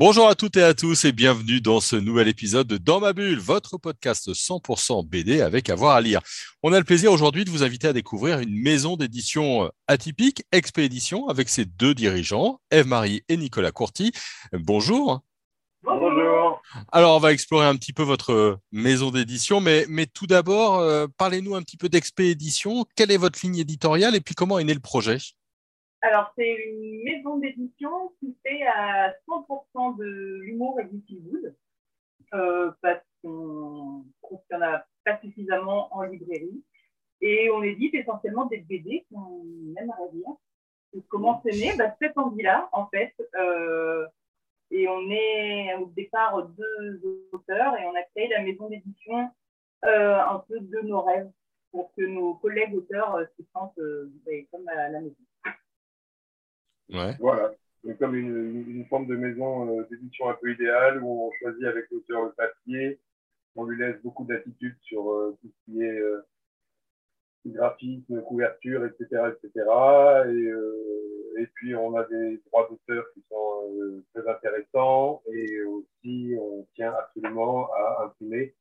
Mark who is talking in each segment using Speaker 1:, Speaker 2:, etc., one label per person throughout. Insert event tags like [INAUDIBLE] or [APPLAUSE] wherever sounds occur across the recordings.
Speaker 1: Bonjour à toutes et à tous et bienvenue dans ce nouvel épisode de Dans ma bulle, votre podcast 100% BD avec avoir à lire. On a le plaisir aujourd'hui de vous inviter à découvrir une maison d'édition atypique, Expédition, avec ses deux dirigeants, Eve-Marie et Nicolas Courty. Bonjour.
Speaker 2: Bonjour.
Speaker 1: Alors, on va explorer un petit peu votre maison d'édition, mais, mais tout d'abord, euh, parlez-nous un petit peu d'Expédition. Quelle est votre ligne éditoriale et puis comment est né le projet?
Speaker 2: Alors, c'est une maison d'édition qui fait à 100% de l'humour et du feel euh, parce qu'on trouve qu'il n'y en a pas suffisamment en librairie. Et on édite essentiellement des BD qu'on aimerait lire. Et comment c'est né? Bah, Cette envie-là, en fait. Euh, et on est au départ deux auteurs et on a créé la maison d'édition euh, un peu de nos rêves pour que nos collègues auteurs se sentent ben, comme à la maison.
Speaker 3: Voilà, c'est comme une, une forme de maison euh, d'édition un peu idéale où on choisit avec l'auteur le papier, on lui laisse beaucoup d'attitude sur euh, tout ce qui est euh, graphisme, couverture, etc., etc. Et, euh, et puis on a des droits d'auteur qui sont euh, très intéressants et aussi on tient absolument à imprimer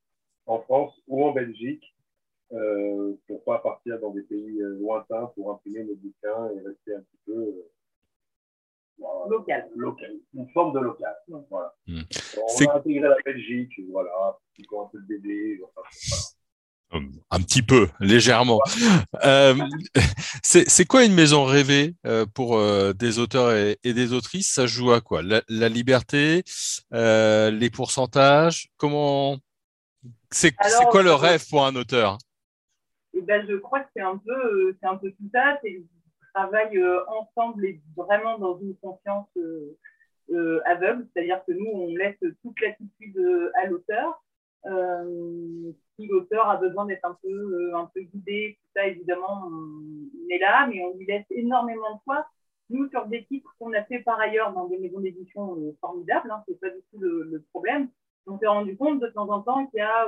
Speaker 3: en France ou en Belgique euh, pour pas partir dans des pays lointains pour imprimer nos bouquins et rester un petit peu
Speaker 2: Local.
Speaker 3: local, une forme de local. Voilà.
Speaker 1: Hmm.
Speaker 3: On
Speaker 1: C'est-
Speaker 3: a intégré la Belgique, voilà, un peu de enfin, voilà.
Speaker 1: Un petit peu, légèrement. Euh, c'est c'est quoi une maison rêvée euh, pour euh, des auteurs et, et des autrices? Ça joue à quoi? La, la liberté, euh, les pourcentages? Comment C'est quoi le
Speaker 2: euh,
Speaker 1: rêve pour un auteur?
Speaker 2: Et ben, je crois que c'est un peu, euh, c'est un peu tout ça. Travaillent euh, ensemble et vraiment dans une confiance euh, euh, aveugle. C'est-à-dire que nous, on laisse toute l'attitude à l'auteur. Si l'auteur a besoin d'être un peu, un peu guidé, tout ça, évidemment, on est là, mais on lui laisse énormément de choix. Nous, sur des titres qu'on a fait par ailleurs dans des maisons d'édition formidables, hein, c'est pas du tout le, le problème. On s'est rendu compte de temps en temps qu'il y a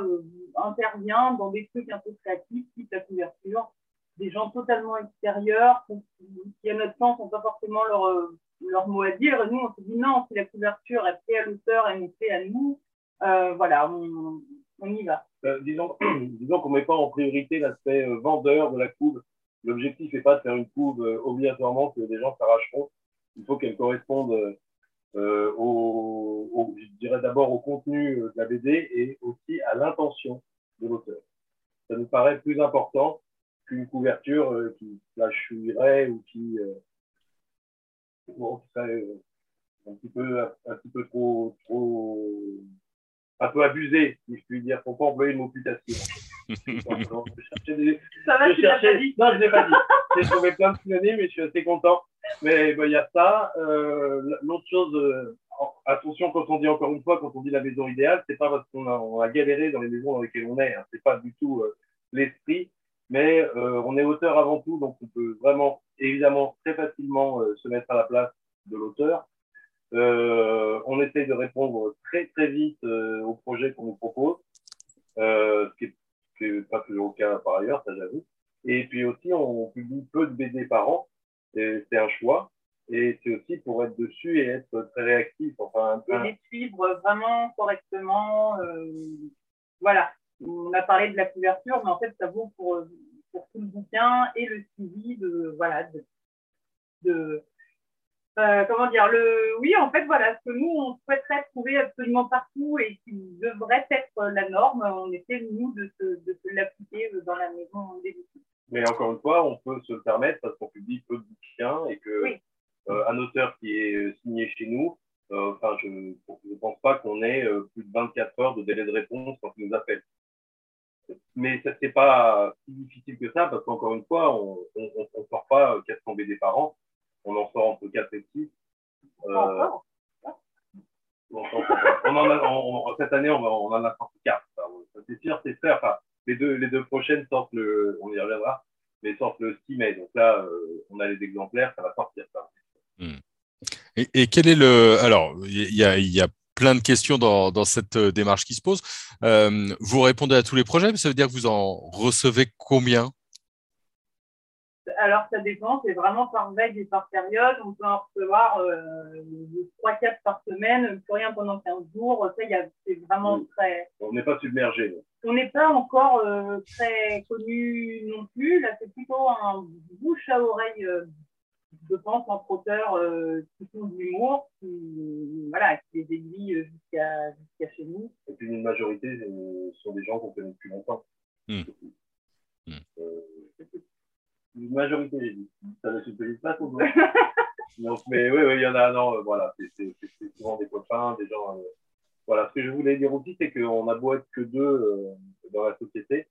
Speaker 2: intervient dans des trucs un peu créatifs, type la couverture, des gens totalement extérieurs qui, à notre sens, n'ont pas forcément leur, euh, leur mot à dire. Nous, on se dit non, si la couverture est faite à l'auteur et nous fait à nous, euh, voilà, on, y va.
Speaker 3: Euh, disons [CLEARS THROAT] disons qu'on ne met pas en priorité l'aspect vendeur de la couve. L'objectif n'est pas de faire une couve obligatoirement que les gens s'arracheront. Il faut qu'elle corresponde au, je dirais d'abord au contenu de la BD et aussi à l'intention de l'auteur. Ça nous paraît plus important qu'une couverture euh, qui flashouillerait ou qui, euh, bon, qui serait euh, un petit peu, un petit peu trop, trop, un peu abusé, si je puis dire. Faut pas employer le mot putation. je cherchais [LAUGHS] des,
Speaker 2: Ça va,
Speaker 3: je
Speaker 2: tu
Speaker 3: cherchais-
Speaker 2: pas dit
Speaker 3: Non, je l'ai pas dit. J'ai trouvé plein de synonymes et je suis assez content. Mais ben, il y a ça. Euh, L'autre chose, euh, en- attention quand on dit encore une fois, quand on dit la maison idéale, c'est pas parce qu'on a, a galéré dans les maisons dans lesquelles on est. Hein. C'est pas du tout euh, l'esprit. Mais euh, on est auteur avant tout, donc on peut vraiment, évidemment, très facilement euh, se mettre à la place de l'auteur. Euh, on essaie de répondre très très vite aux projets qu'on nous propose, ce qui n'est pas toujours le cas par ailleurs, ça j'avoue. Et puis aussi, on publie peu de BD par an, c'est un choix. Et c'est aussi pour être dessus et être très réactif. Enfin, un peu.
Speaker 2: et les suivre vraiment correctement. voilà, on a parlé de la couverture, mais en fait, ça vaut pour, euh, pour tout le bouquin et le suivi de, voilà, de, de euh, comment dire, le, oui, en fait, voilà, ce que nous, on souhaiterait trouver absolument partout et qui devrait être la norme, on essaie, nous, de se, de se l'appliquer dans la maison d'édition.
Speaker 3: Mais encore une fois, on peut se le permettre parce qu'on publie peu de bouquins et que
Speaker 2: Oui.
Speaker 3: euh, un auteur qui est euh, signé chez nous, euh, enfin, je ne pense pas qu'on ait euh, plus de 24 heures de délai de réponse quand il nous appelle. Mais ça c'est pas si difficile que ça parce qu'encore une fois, on ne sort pas euh, 400 BD par an, on en sort entre 4 et 6. Euh, on, on en a, on- on- cette année, on, on en a sorti 4. Ça, ça, c'est sûr, c'est fait. Enfin, les deux, les deux prochaines sortent le, on y reviendra, mais sortent le 6 mai. Donc là, euh, on a les exemplaires, ça va sortir. Ça.
Speaker 1: Et, Et, quel est le. Alors, il y a, y a plein de questions dans, dans, cette démarche qui se pose. vous répondez à tous les projets, mais ça veut dire que vous en recevez combien?
Speaker 2: Alors, ça dépend, c'est vraiment par veille et par période. On peut en recevoir euh, 3-4 par semaine, plus rien pendant 15 jours. Ça, c'est vraiment très.
Speaker 3: On n'est pas submergé.
Speaker 2: On n'est pas encore euh, très connu non plus. Là, c'est plutôt un bouche à oreille, euh, je pense, entre auteurs euh, qui font de l'humour, qui, voilà, qui les aiguillent jusqu'à jusqu'à chez nous.
Speaker 3: Et puis, une majorité sont des gens qu'on connaît depuis longtemps. Mmh. Mmh une majorité, j'ai dit. Ça ne se peut pas tout [LAUGHS] Donc, mais oui, oui, il y en a, non, euh, voilà, c'est souvent des copains, des gens. Euh, voilà, ce que je voulais dire aussi, c'est qu'on a beau être que deux euh, dans la société,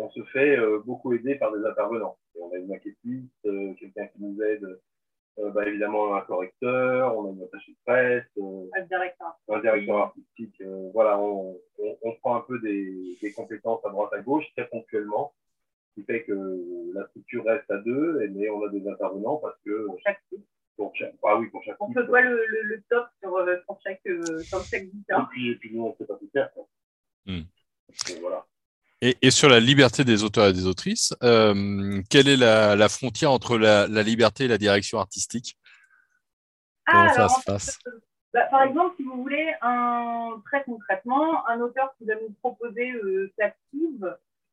Speaker 3: on se fait beaucoup aider par des intervenants. Et on a une maquettiste, quelqu'un qui nous aide, bah, évidemment un correcteur, on a une attachée de presse,
Speaker 2: un directeur,
Speaker 3: un directeur artistique. voilà, on, on, on, prend un peu des, des compétences à droite à gauche très ponctuellement qui fait que la structure reste à deux, mais on a des intervenants parce que.
Speaker 2: Pour chaque site.
Speaker 3: Pour chaque, ah oui, pour chaque
Speaker 2: On peut voir le, le, top sur, euh, pour chaque, euh, sur chaque
Speaker 3: Et puis, et puis nous, on ne sait pas tout faire. Hmm. voilà.
Speaker 1: Et, et, sur la liberté des auteurs et des autrices, euh, quelle est la, la frontière entre la, la, liberté et la direction artistique?
Speaker 2: Comment ça se passe? bah, Par exemple, si vous voulez, un, très concrètement, un auteur qui va nous proposer euh, sa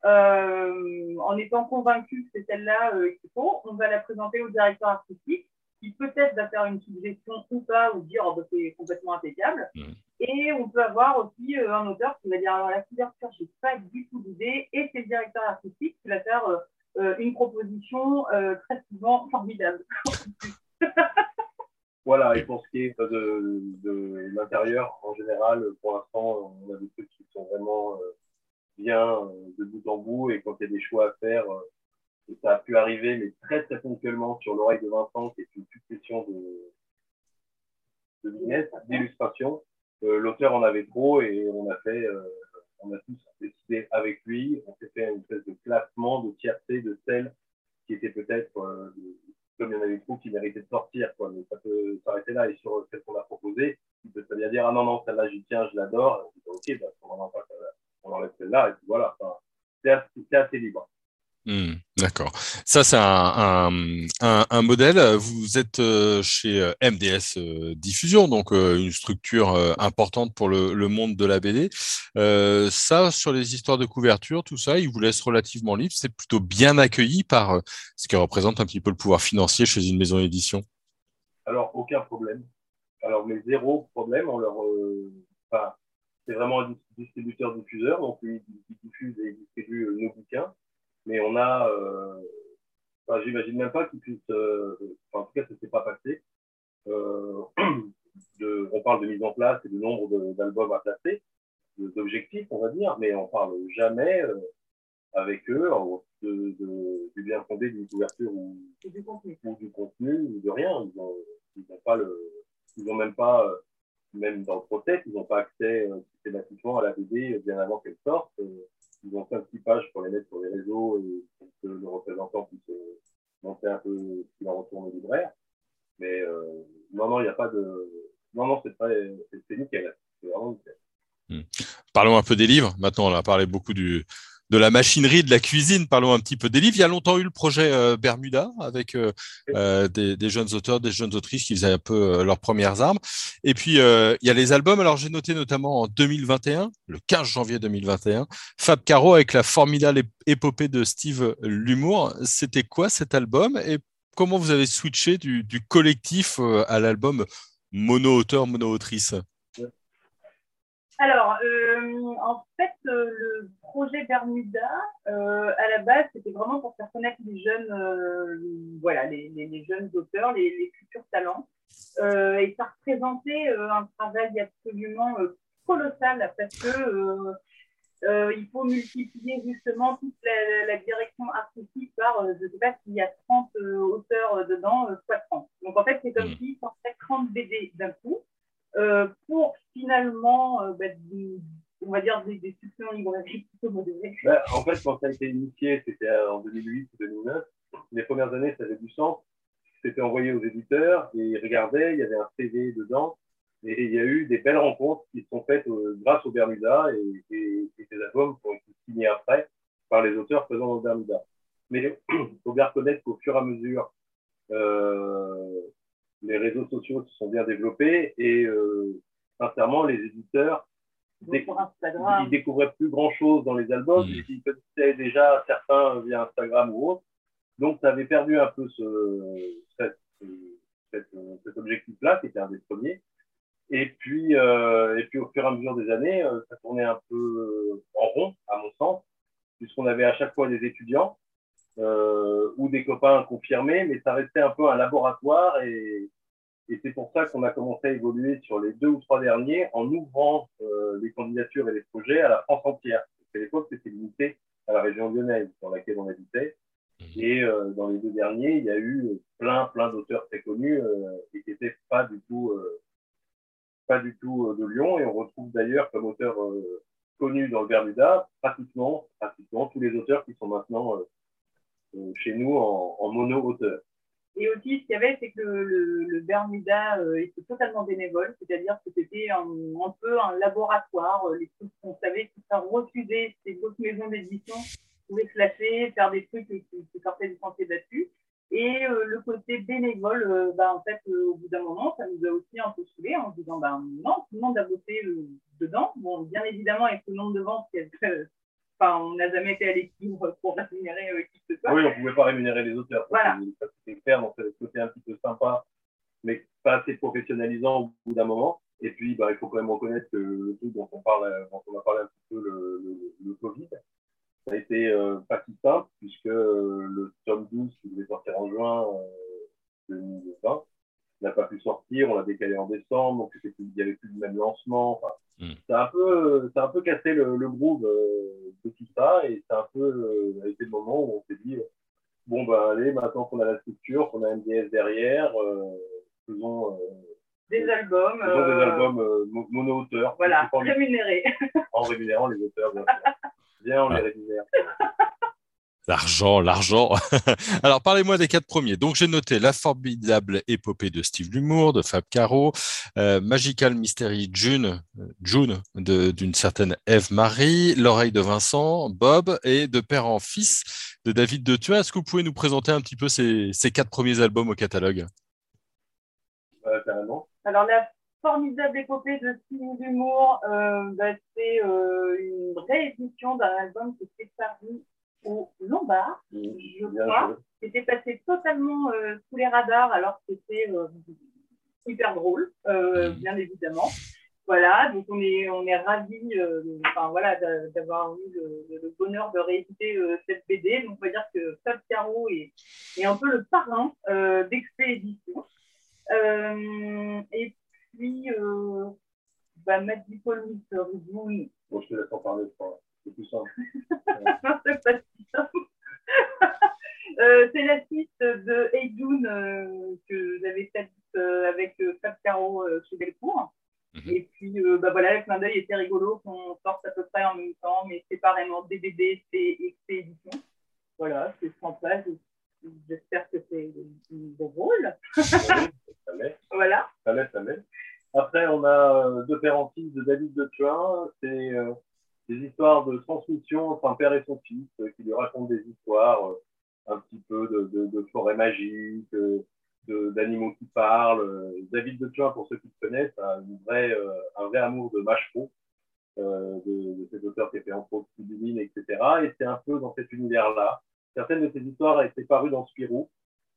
Speaker 2: euh, en étant convaincu que c'est celle-là euh, qu'il faut, on va la présenter au directeur artistique qui peut-être va faire une suggestion ou pas, ou dire oh, bah, c'est complètement impeccable. Mmh. Et on peut avoir aussi euh, un auteur qui va dire alors la couverture, j'ai pas du tout d'idée, et c'est le directeur artistique qui va faire une proposition très souvent formidable. [LAUGHS]
Speaker 3: voilà, et pour ce qui est de, de l'intérieur, en général, pour l'instant, on a des trucs qui sont vraiment bien euh, de bout en bout et quand il y a des choix à faire, euh, ça a pu arriver, mais très très ponctuellement sur l'oreille de Vincent, qui est une succession de, de d'illustrations. Euh, l'auteur en avait trop et on a fait, on a tous décidé avec lui, on s'est fait une espèce de classement de tiercé de celles qui étaient peut-être, comme il y en avait trop, qui méritaient de sortir, quoi. Mais ça peut s'arrêter là et sur ce qu'on a proposé, il peut très bien dire, ah non, non, celle-là, j'y tiens, je l'adore. Ok, bah, on en pas on enlève celle-là, et puis voilà, c'est assez, libre.
Speaker 1: Hmm, d'accord. Ça, c'est un, modèle. Vous êtes euh, chez euh, MDS euh, Diffusion, donc une structure importante pour le, monde de la BD. ça, sur les histoires de couverture, tout ça, il vous laisse relativement libre. C'est plutôt bien accueilli par ce qui représente un petit peu le pouvoir financier chez une maison d'édition.
Speaker 3: Alors, aucun problème. Alors, mais zéro problème. On c'est vraiment un distributeur-diffuseur, donc il, diffuse et distribue euh, nos bouquins. Mais on a, euh, enfin, j'imagine même pas qu'il puisse, euh, enfin, en tout cas, ça ne s'est pas passé. Euh, [CLEARS THROAT] de, on parle de mise en place et de nombre d'albums à placer, d'objectifs, on va dire, mais on parle jamais avec eux de, de, du bien fondé d'une couverture ou, du contenu. ou du contenu ou de rien. Ils n'ont ils ont pas le, ils ont même pas même dans le process, ils n'ont pas accès euh, systématiquement à la BD bien avant qu'elle sorte. Euh, ils ont fait un petit page pour les mettre sur les réseaux et que le représentant puisse euh, montrer un peu ce qu'il en retourne au libraire. Mais non, non, il n'y a pas de. Non, non, c'est pas. Nickel. C'est vraiment nickel.
Speaker 1: Hmm. Parlons un peu des livres. Maintenant, on a parlé beaucoup du, de la machinerie, de la cuisine. Parlons un petit peu des livres. Il y a longtemps eu le projet euh, Bermuda avec euh, euh, des, jeunes auteurs, des jeunes autrices qui faisaient un peu leurs premières armes. Et puis, il y a les albums. Alors, j'ai noté notamment en 2021, le 15 janvier 2021, Fab Caro avec la formidable épopée de Steve L'Humour. C'était quoi cet album et comment vous avez switché du, du collectif à l'album mono-auteur, mono-autrice?
Speaker 2: Alors, euh, en fait, le projet Bermuda, euh, à la base, c'était vraiment pour faire connaître les jeunes, voilà, les, les, jeunes auteurs, les, les futurs talents. et ça représentait un travail absolument colossal parce que il faut multiplier justement toute la, la direction artistique par, je ne sais pas s'il y a 30 auteurs dedans, soit 30. Donc en fait, c'est comme mmh. si sortait 30 BD d'un coup. Euh, pour finalement, euh, bah, on va dire, des, des succès en librairie plutôt modérés
Speaker 3: bah, En fait, quand ça a été initié, c'était en 2008 2009. Les premières années, ça avait du sens. c'était envoyé aux éditeurs et ils regardaient, il y avait un CV dedans. Et il y a eu des belles rencontres qui se sont faites euh, grâce au Bermuda et, ces albums qui ont été signés après par les auteurs dans le Bermuda. Mais il [CLEARS THROAT] faut bien reconnaître qu'au fur et à mesure, euh, les réseaux sociaux se sont bien développés et euh, sincèrement, les éditeurs ils découvraient plus grand chose dans les albums, mmh. ils connaissaient déjà certains via Instagram ou autre. Donc, ça avait perdu un peu ce, cette, cette, cet objectif-là, qui était un des premiers. Et puis, euh, et puis, au fur et à mesure des années, euh, ça tournait un peu en rond, à mon sens, puisqu'on avait à chaque fois des étudiants euh, ou des copains confirmés, mais ça restait un peu un laboratoire et, et c'est pour ça qu'on a commencé à évoluer sur les deux ou trois derniers en ouvrant euh, les candidatures et les projets à la France entière. À l'époque, c'était limité à la région lyonnaise dans laquelle on habitait. Mmh. Et euh, dans les deux derniers, il y a eu plein, plein d'auteurs très connus euh, et qui n'étaient pas du tout, euh, pas du tout de Lyon. Et on retrouve d'ailleurs comme auteurs connus dans le Bermuda pratiquement, pratiquement tous les auteurs qui sont maintenant chez nous en, en mono-auteur.
Speaker 2: Et aussi, ce qu'il y avait, c'est que le, le, Bermuda euh, était totalement bénévole, c'est-à-dire que c'était un, peu un laboratoire. Euh, les trucs qu'on savait qui ça refusait, ces d'autres maisons d'édition pouvaient se lâcher, faire des trucs qui, qui sortaient du sentier battu. Et euh, le côté bénévole, bah, en fait, au bout d'un moment, ça nous a aussi un peu saoulé en se disant, bah, non, tout le monde a voté dedans. Bon, bien évidemment, avec le nombre de ventes, enfin, on n'a jamais été à l'équilibre pour rémunérer euh, qui que ce soit.
Speaker 3: Oui, on ne pouvait pas rémunérer les auteurs.
Speaker 2: Voilà.
Speaker 3: C'était clair, donc c'était un petit peu sympa, mais pas assez professionnalisant au bout d'un moment. Et puis, bah, il faut quand même reconnaître que le truc dont on, parle, dont on a parlé un petit peu, le, le, le Covid, ça a été euh, pas si simple, puisque euh, le tome 12 qui devait sortir en juin euh, 2020 n'a pas pu sortir, on l'a décalé en décembre, donc il n'y avait plus le même lancement. Enfin, Ça a un peu, ça a un peu cassé le, le groove euh, de tout ça, et c'est un peu euh, été le moment où on s'est dit, bon ben allez, maintenant qu'on a la structure, qu'on a MDS derrière, faisons
Speaker 2: des albums.
Speaker 3: Faisons des albums mono-auteurs.
Speaker 2: Voilà, rémunérés.
Speaker 3: En rémunérant les auteurs, bien sûr. Bien, on les rémunère. [LAUGHS]
Speaker 1: L'argent, l'argent. [LAUGHS] Alors, parlez-moi des quatre premiers. Donc, j'ai noté La formidable épopée de Steve Lumour, de Fab Caro, euh, Magical Mystery June, June d'une certaine Eve Marie, L'oreille de Vincent, Bob et De père en fils de David de Thuin. Est-ce que vous pouvez nous présenter un petit peu ces, ces quatre premiers albums au catalogue?
Speaker 3: Euh, Carrément.
Speaker 2: Alors, la formidable épopée de Steve Lumour, euh, bah, c'est euh, une réédition d'un album qui s'est paru au Lombard, je crois. C'était passé totalement euh, sous les radars alors que c'était euh, hyper drôle, euh, bien évidemment. Voilà, donc on est, on est ravis euh, enfin, voilà, d'avoir eu le, le, bonheur de rééditer cette BD. Donc on va dire que Fab Caro est, est un peu le parrain d'Expédition. et puis, bah, Mystery Moon.
Speaker 3: Bon, je te laisse en parler, c'est plus simple.
Speaker 2: c'est pas si simple. Euh, c'est la suite de Heidoun euh, que j'avais faite euh, avec Fab Caro chez Delcourt. Mm -hmm. Et puis, bah voilà, le clin d'œil était rigolo qu'on sorte à peu près en même temps, mais séparément DVD, et édition. Voilà, c'est sympa. J'espère que c'est drôle.
Speaker 3: ça l'est. [LAUGHS]
Speaker 2: Voilà.
Speaker 3: Ça l'est, ça l'est. Après, on a Deux Pères en Fils de David de Tuin. C'est des histoires de transmission entre un père et son fils qui lui racontent des histoires un petit peu de, forêt magique, d'animaux qui parlent. David de Tuin, pour ceux qui le connaissent, a euh, un vrai amour de Machereau, euh, de, de ces auteurs qui étaient entre autres Sibyline, etc. Et c'est un peu dans cet univers-là. Certaines de ces histoires étaient parues dans Spirou,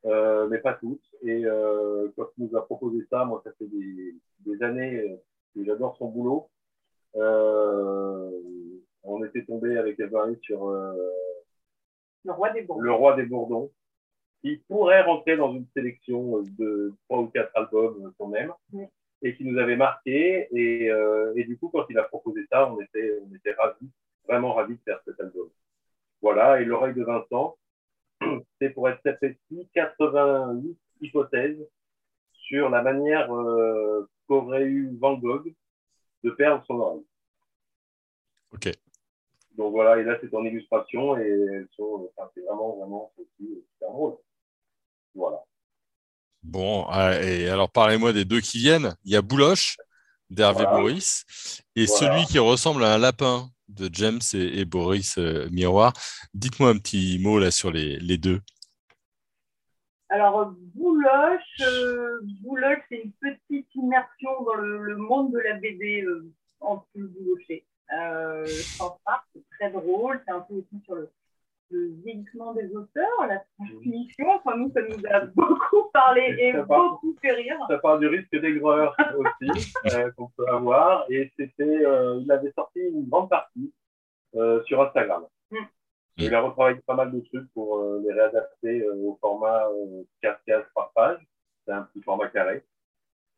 Speaker 3: euh, mais pas toutes. Et euh, quand il nous a proposé ça, moi, ça fait des, des années que j'adore son boulot. Euh, on était tombé avec Evary sur
Speaker 2: le roi des Bourdons.
Speaker 3: Le roi des Bourdons, qui pourrait rentrer dans une sélection de trois ou quatre albums qu'on aime
Speaker 2: oui.
Speaker 3: et qui nous avait marqué. Et, euh, et, du coup, quand il a proposé ça, on était, on était ravis, vraiment ravis de faire cet album. Voilà, et l'oreille de Vincent, [CLEARS THROAT] c'est pour être très précis, 88 hypothèses sur la manière euh, qu'aurait eu Van Gogh de perdre son oreille.
Speaker 1: Ok.
Speaker 3: Donc voilà, et là c'est en illustration et elles sont, enfin, c'est vraiment, vraiment aussi super drôle. Voilà.
Speaker 1: Bon, ah, et alors parlez-moi des deux qui viennent. Il y a Bouloche d'Hervé
Speaker 3: Voilà.
Speaker 1: Boris et
Speaker 3: Voilà.
Speaker 1: celui qui ressemble à un lapin de James et, et Boris euh, Miroir. Dites-moi un petit mot là sur les, les deux.
Speaker 2: Alors, Bouloche, euh, Bouloche, c'est une petite immersion dans le, le monde de la BD euh, en plus bouloché. Euh, sans ça, c'est très drôle. C'est un peu aussi sur le, le vieillissement des auteurs, la transmission. Enfin, nous, ça nous a [LAUGHS] beaucoup parlé et
Speaker 3: part.
Speaker 2: beaucoup fait rire.
Speaker 3: Ça parle du risque d'aigreur aussi [LAUGHS] euh, qu'on peut avoir. Et c'était, il avait sorti une grande partie sur Instagram.
Speaker 2: Mm.
Speaker 3: Et Il a retravaillé pas mal de trucs pour euh, les réadapter euh, au format euh, 4 cases par page. C'est un petit format carré.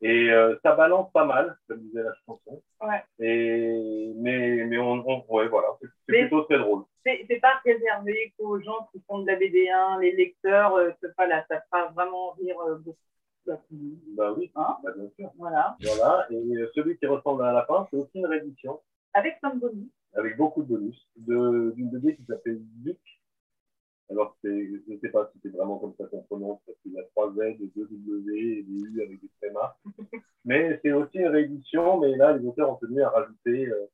Speaker 3: Et euh, ça balance pas mal, comme disait la chanson.
Speaker 2: Ouais.
Speaker 3: Et, mais, mais on, on ouais, voilà, c'est plutôt très drôle.
Speaker 2: C'est pas réservé qu'aux gens qui font de la BD1, les lecteurs, euh, c'est pas là, ça fera vraiment rire euh, beaucoup. Bah,
Speaker 3: Bah oui,
Speaker 2: Hein
Speaker 3: bah, bien sûr.
Speaker 2: Voilà.
Speaker 3: Voilà. Et euh, celui qui ressemble à un lapin, c'est aussi une réédition.
Speaker 2: Avec Tom Bonny.
Speaker 3: Avec beaucoup de bonus, de- d'une BD qui s'appelle Duc. Alors, je ne sais pas si c'est vraiment comme ça qu'on prononce, parce qu'il y a trois Z, deux W et des U avec des trémas. [LAUGHS] Mais c'est aussi une réédition, mais là, les auteurs ont tenu à rajouter euh,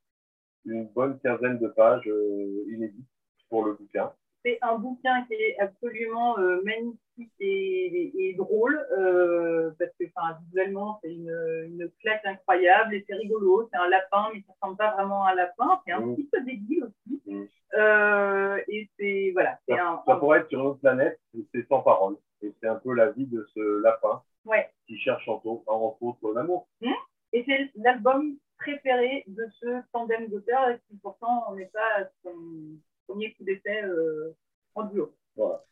Speaker 3: une bonne quinzaine de pages euh, inédites pour le bouquin.
Speaker 2: C'est un bouquin qui est absolument euh, magnifique et, et- et drôle, euh, parce que visuellement, c'est une, une claque incroyable et c'est rigolo. C'est un lapin, mais ça ressemble pas vraiment à un lapin. C'est un
Speaker 3: Mm.
Speaker 2: petit peu débile aussi.
Speaker 3: Mm.
Speaker 2: Euh, et c'est voilà, c'est
Speaker 3: Ça,
Speaker 2: un.
Speaker 3: ça pourrait être sur une autre planète, c'est sans parole. Et c'est un peu la vie de ce lapin
Speaker 2: Ouais.
Speaker 3: qui cherche entre autres, entre autres l'amour.
Speaker 2: Et c'est l'album préféré de ce tandem d'auteurs, et pourtant on n'est pas à son premier coup d'essai euh, en duo.
Speaker 3: Voilà.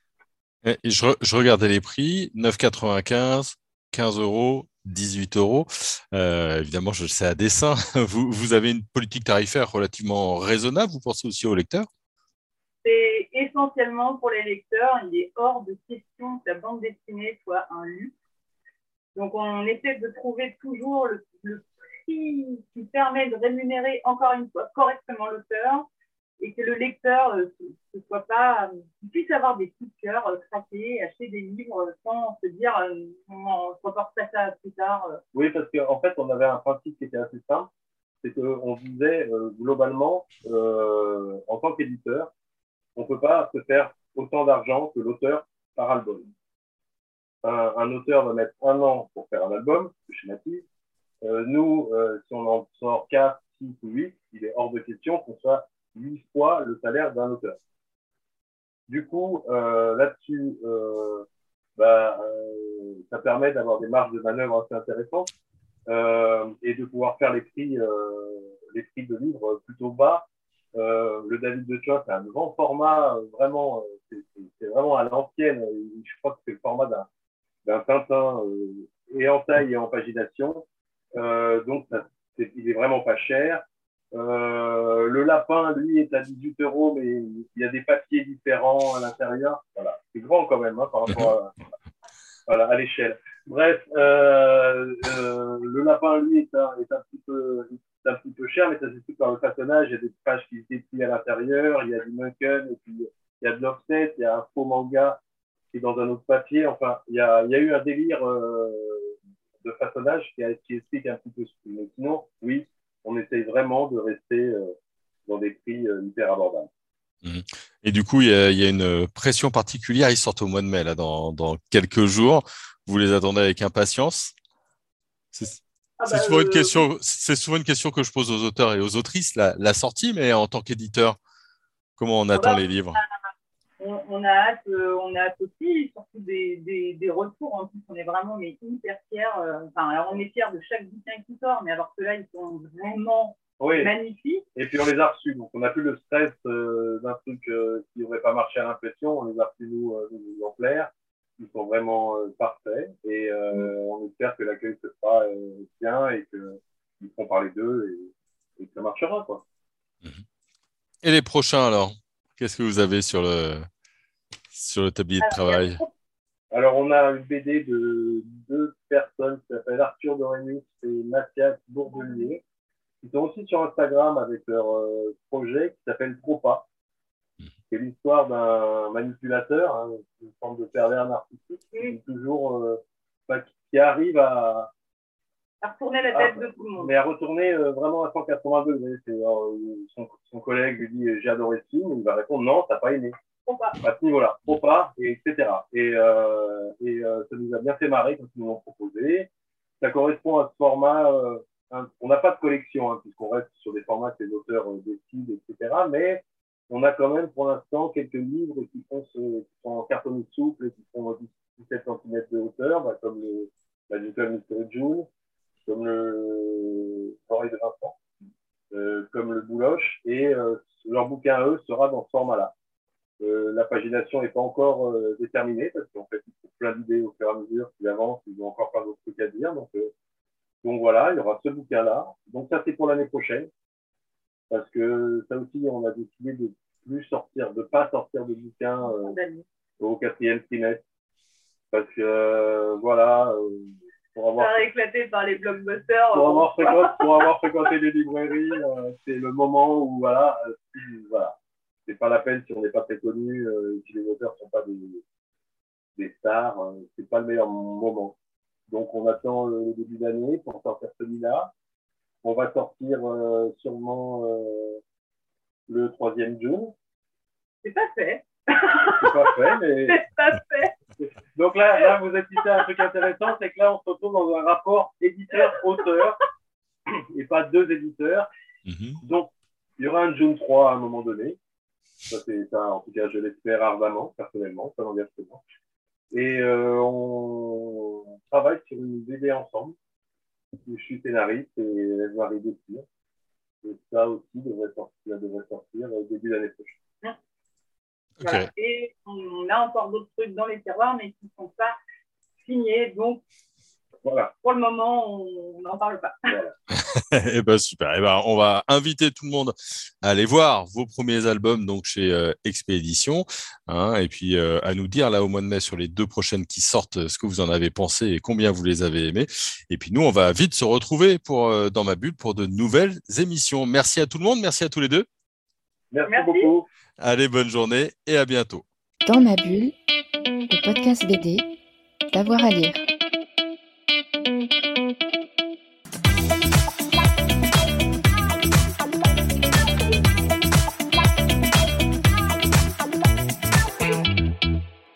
Speaker 1: Et je, re- je regardais les prix, 9,95, 15 euros, 18 euros. Euh, évidemment, je le sais à dessein. [LAUGHS] Vous, vous avez une politique tarifaire relativement raisonnable. Vous pensez aussi aux lecteurs?
Speaker 2: C'est essentiellement pour les lecteurs, il est hors de question que la bande dessinée soit un luxe. Donc on essaie de trouver toujours le, le prix qui permet de rémunérer encore une fois correctement l'auteur et que le lecteur euh, ce soit pas, euh, puisse avoir des coups de cœur, euh, craquer, acheter des livres euh, sans se dire euh, on reportera ça plus tard. euh.
Speaker 3: Oui, parce qu'en fait, on avait un principe qui était assez simple, c'est qu'on disait euh, globalement, euh, en tant qu'éditeur, on ne peut pas se faire autant d'argent que l'auteur par album. Un, auteur va mettre un an pour faire un album, je schématise. Euh, nous, euh, si on en sort 4, 6 ou 8, il est hors de question qu'on soit 8 fois le salaire d'un auteur. Du coup, euh, là-dessus, euh, bah, euh, ça permet d'avoir des marges de manœuvre assez intéressantes et de pouvoir faire les prix, les prix de livres plutôt bas. Le David de Choix, c'est un grand format, vraiment, c'est- vraiment à l'ancienne. Je crois que c'est le format d'un Tintin et en taille et en pagination. Donc, il est vraiment pas cher. Euh, le lapin, lui, est à 18 euros, mais il y a des papiers différents à l'intérieur. Voilà, c'est grand quand même hein, par rapport à, [LAUGHS] voilà, à l'échelle. Bref, euh, euh, le lapin, lui, est un, est un petit peu, est un petit peu cher, mais ça s'explique par le façonnage. Il y a des pages qui étaient pliées à l'intérieur, il y a du Munken, et puis il y a de l'offset, il y a un faux manga qui est dans un autre papier. Enfin, il y a, il y a eu un délire euh, de façonnage qui, a- qui explique un petit peu ce que. Mais sinon, oui, on essaye vraiment de rester euh, dans des prix euh, hyper abordables.
Speaker 1: Et du coup, il y, a, il y a une pression particulière. Ils sortent au mois de mai, là, dans, dans quelques jours. Vous les attendez avec impatience C'est
Speaker 2: Ah bah,
Speaker 1: souvent, une
Speaker 2: euh,
Speaker 1: question, c'est souvent une question que je pose aux auteurs et aux autrices, la, la sortie, mais en tant qu'éditeur, comment on attend
Speaker 2: bah,
Speaker 1: les livres?
Speaker 2: On, a hâte, euh, on a hâte aussi, surtout des, des, des retours. En plus, on est vraiment mais hyper fiers. euh, Enfin, alors on est fiers de chaque bouquin qui sort, mais alors que là, ils sont vraiment
Speaker 3: Oui,
Speaker 2: magnifiques.
Speaker 3: et puis on les a reçus, donc on n'a plus le stress euh, d'un truc euh, qui n'aurait pas marché à l'impression. On les a reçus, nous, euh, nos exemplaires. Ils sont vraiment euh, parfaits et euh, on espère que l'accueil se fera euh, bien et qu'ils feront parler d'eux et, et que ça marchera. Quoi.
Speaker 1: Et les prochains, alors? Qu'est-ce que vous avez sur le, sur le tablier de travail
Speaker 3: Alors, on a une BD de deux personnes qui s'appellent Arthur Dorémus et Mathias Bourbelier, qui sont aussi sur Instagram avec leur euh, projet qui s'appelle Tropa. C'est l'histoire d'un manipulateur, hein, une forme de pervers narcissique, qui dit toujours euh, qui arrive à,
Speaker 2: à retourner la tête de tout le monde.
Speaker 3: Mais à retourner euh, vraiment à 180 degrés. son, son, collègue lui dit j'ai adoré ce film, il va répondre non, t'as pas aimé. À ce niveau-là, trop pas, et etc. Et, euh, et euh, ça nous a bien fait marrer quand ils nous l'ont proposé. Ça correspond à ce format. Euh, on n'a pas de collection, hein, puisqu'on reste sur des formats que les auteurs décident, etc. Mais on a quand même pour l'instant quelques livres qui, sont en cartonné souple et qui font 17 cm de hauteur, bah, comme le Magical Mystery June, comme le Forêt de Vincent, euh, comme le Bouloche, et euh, leur bouquin, eux, sera dans ce format-là. Euh, la pagination n'est pas encore euh, déterminée, parce qu'en fait, ils font plein d'idées au fur et à mesure qu'ils avancent, ils ont encore plein d'autres trucs à dire. Donc, euh, donc voilà, il y aura ce bouquin-là. Donc ça, c'est pour l'année prochaine. Parce que ça aussi, on a décidé de plus sortir, de pas sortir de bouquins au quatrième trimestre. Parce que, voilà,
Speaker 2: pour avoir éclaté par les blockbusters.
Speaker 3: Pour avoir, fréquenté, pour avoir fréquenté les librairies, c'est le moment où voilà, voilà, c'est pas la peine si on n'est pas très connu, euh, si les auteurs sont pas des, des stars, euh, c'est pas le meilleur moment. Donc on attend le début d'année pour sortir celui-là. On va sortir euh, sûrement le troisième jour.
Speaker 2: C'est pas fait.
Speaker 3: C'est pas fait, mais. [LAUGHS]
Speaker 2: C'est pas fait.
Speaker 3: Donc là, là, vous êtes cité un truc intéressant, c'est que là, on se retrouve dans un rapport éditeur-auteur et pas deux éditeurs. Mhm. Donc, il y aura un June 3 à un moment donné. Ça, c'est ça, en tout cas, je l'espère ardemment, personnellement, ça m'engage souvent. Et euh, on travaille sur une BD ensemble. Je suis scénariste et elle va arriver Et ça aussi devrait sortir, devrait sortir au début de l'année prochaine.
Speaker 2: Et on a encore d'autres trucs dans les tiroirs, mais qui ne sont pas signés. Donc, voilà. pour le moment, on n'en parle pas. [LAUGHS]
Speaker 1: eh ben super. Eh ben, on va inviter tout le monde à aller voir vos premiers albums donc chez euh, Expédition, hein, et puis euh, à nous dire là au mois de mai sur les deux prochaines qui sortent ce que vous en avez pensé et combien vous les avez aimés. Et puis nous, on va vite se retrouver pour euh, dans ma bulle pour de nouvelles émissions. Merci à tout le monde, merci à tous les deux.
Speaker 3: Merci. beaucoup.
Speaker 1: Allez, bonne journée et à bientôt.
Speaker 4: Dans ma bulle, le podcast BD, d'avoir à lire. thank you.